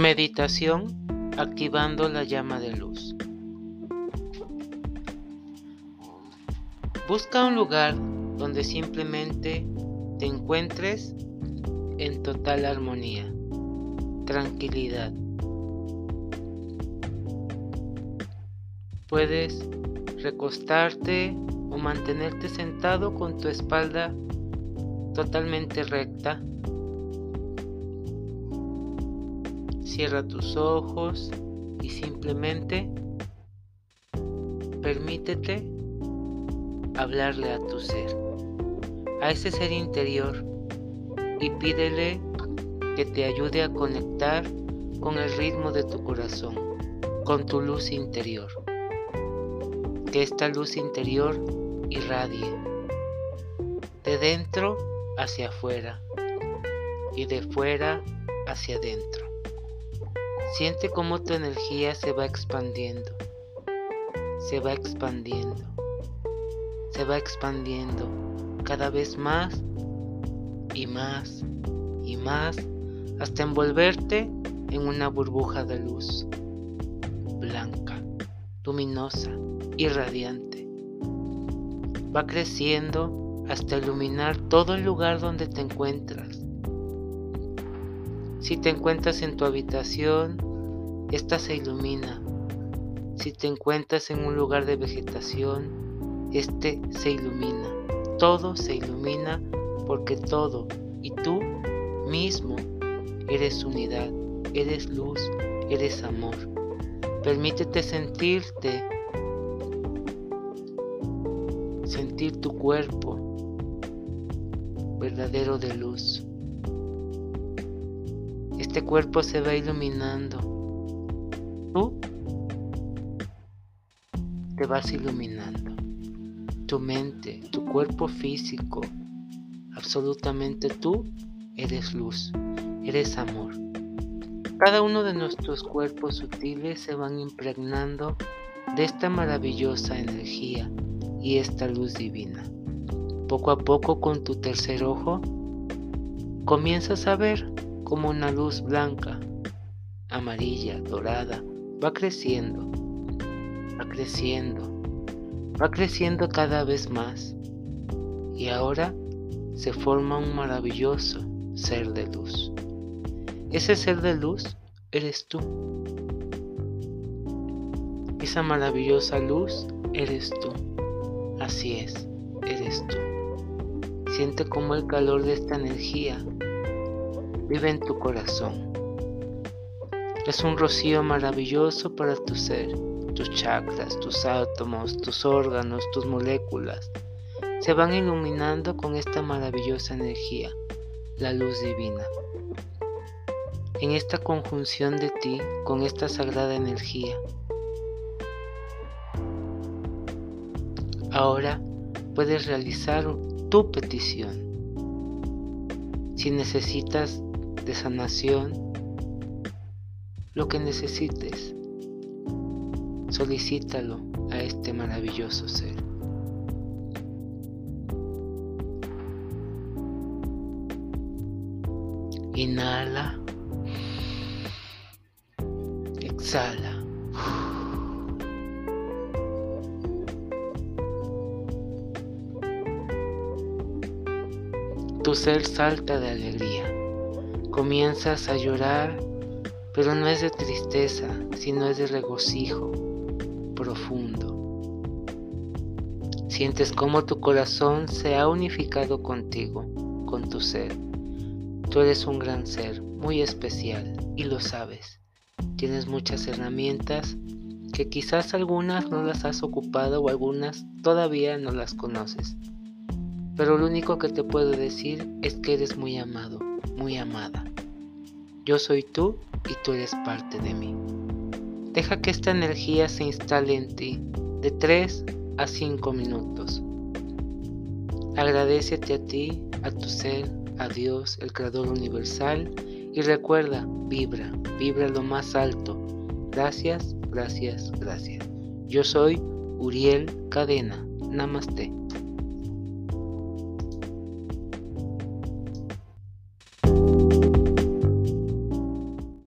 Meditación activando la llama de luz. Busca un lugar donde simplemente te encuentres en total armonía, tranquilidad. Puedes recostarte o mantenerte sentado con tu espalda totalmente recta Cierra tus ojos y simplemente permítete hablarle a tu ser, a ese ser interior y pídele que te ayude a conectar con el ritmo de tu corazón, con tu luz interior. Que esta luz interior irradie de dentro hacia afuera y de fuera hacia adentro. Siente cómo tu energía se va expandiendo, se va expandiendo, se va expandiendo cada vez más y más y más hasta envolverte en una burbuja de luz blanca, luminosa y radiante. Va creciendo hasta iluminar todo el lugar donde te encuentras si te encuentras en tu habitación, esta se ilumina. Si te encuentras en un lugar de vegetación, este se ilumina. Todo se ilumina porque todo y tú mismo eres unidad, eres luz, eres amor. Permítete sentirte, sentir tu cuerpo verdadero de luz. Este cuerpo se va iluminando. Tú te vas iluminando. Tu mente, tu cuerpo físico, absolutamente tú eres luz, eres amor. Cada uno de nuestros cuerpos sutiles se van impregnando de esta maravillosa energía y esta luz divina. Poco a poco con tu tercer ojo comienzas a ver como una luz blanca, amarilla, dorada, va creciendo, va creciendo, va creciendo cada vez más. Y ahora se forma un maravilloso ser de luz. Ese ser de luz eres tú. Esa maravillosa luz eres tú. Así es, eres tú. Siente como el calor de esta energía vive en tu corazón. Es un rocío maravilloso para tu ser, tus chakras, tus átomos, tus órganos, tus moléculas. Se van iluminando con esta maravillosa energía, la luz divina. En esta conjunción de ti con esta sagrada energía. Ahora puedes realizar tu petición. Si necesitas de sanación, lo que necesites, solicítalo a este maravilloso ser. Inhala. Exhala. Tu ser salta de alegría. Comienzas a llorar, pero no es de tristeza, sino es de regocijo profundo. Sientes cómo tu corazón se ha unificado contigo, con tu ser. Tú eres un gran ser, muy especial, y lo sabes. Tienes muchas herramientas que quizás algunas no las has ocupado o algunas todavía no las conoces. Pero lo único que te puedo decir es que eres muy amado muy amada. Yo soy tú y tú eres parte de mí. Deja que esta energía se instale en ti de 3 a 5 minutos. Agradecete a ti, a tu ser, a Dios, el Creador Universal, y recuerda, vibra, vibra lo más alto. Gracias, gracias, gracias. Yo soy Uriel Cadena. Namaste.